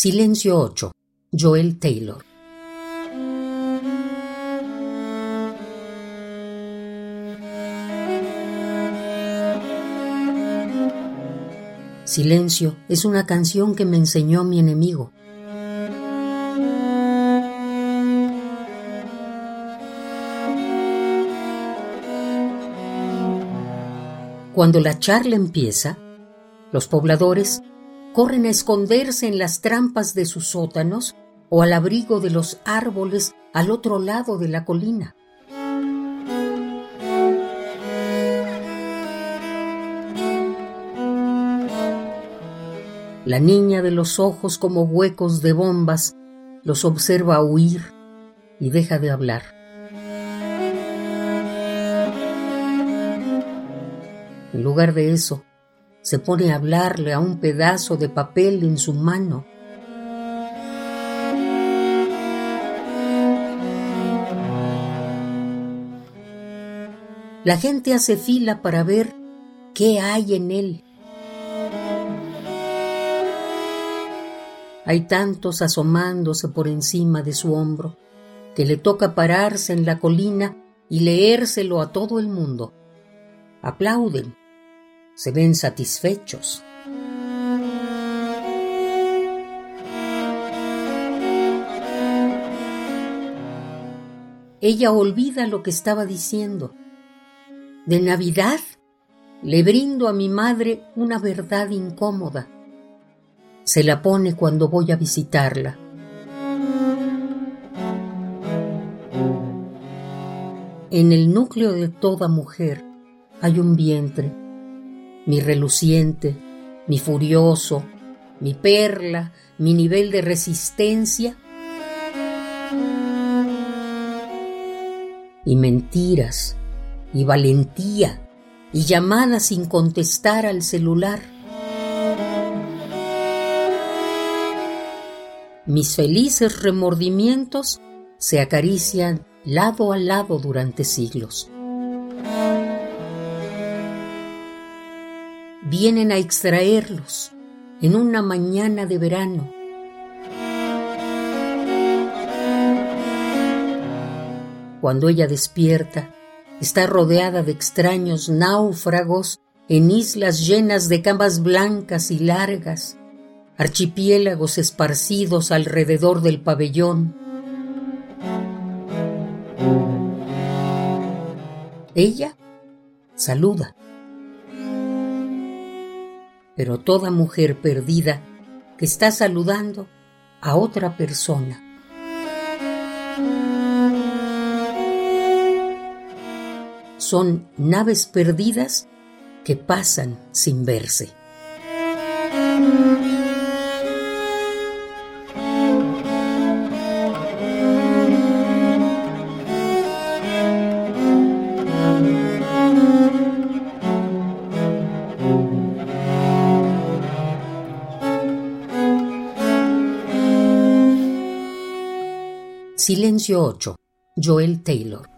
Silencio 8. Joel Taylor. Silencio es una canción que me enseñó mi enemigo. Cuando la charla empieza, los pobladores corren a esconderse en las trampas de sus sótanos o al abrigo de los árboles al otro lado de la colina. La niña de los ojos como huecos de bombas los observa huir y deja de hablar. En lugar de eso, se pone a hablarle a un pedazo de papel en su mano. La gente hace fila para ver qué hay en él. Hay tantos asomándose por encima de su hombro que le toca pararse en la colina y leérselo a todo el mundo aplauden, se ven satisfechos. Ella olvida lo que estaba diciendo. De Navidad le brindo a mi madre una verdad incómoda. Se la pone cuando voy a visitarla. En el núcleo de toda mujer hay un vientre, mi reluciente, mi furioso, mi perla, mi nivel de resistencia y mentiras y valentía y llamadas sin contestar al celular. Mis felices remordimientos se acarician lado a lado durante siglos. Vienen a extraerlos en una mañana de verano. Cuando ella despierta, está rodeada de extraños náufragos en islas llenas de camas blancas y largas, archipiélagos esparcidos alrededor del pabellón. Ella saluda pero toda mujer perdida que está saludando a otra persona. Son naves perdidas que pasan sin verse. Silencio 8. Joel Taylor.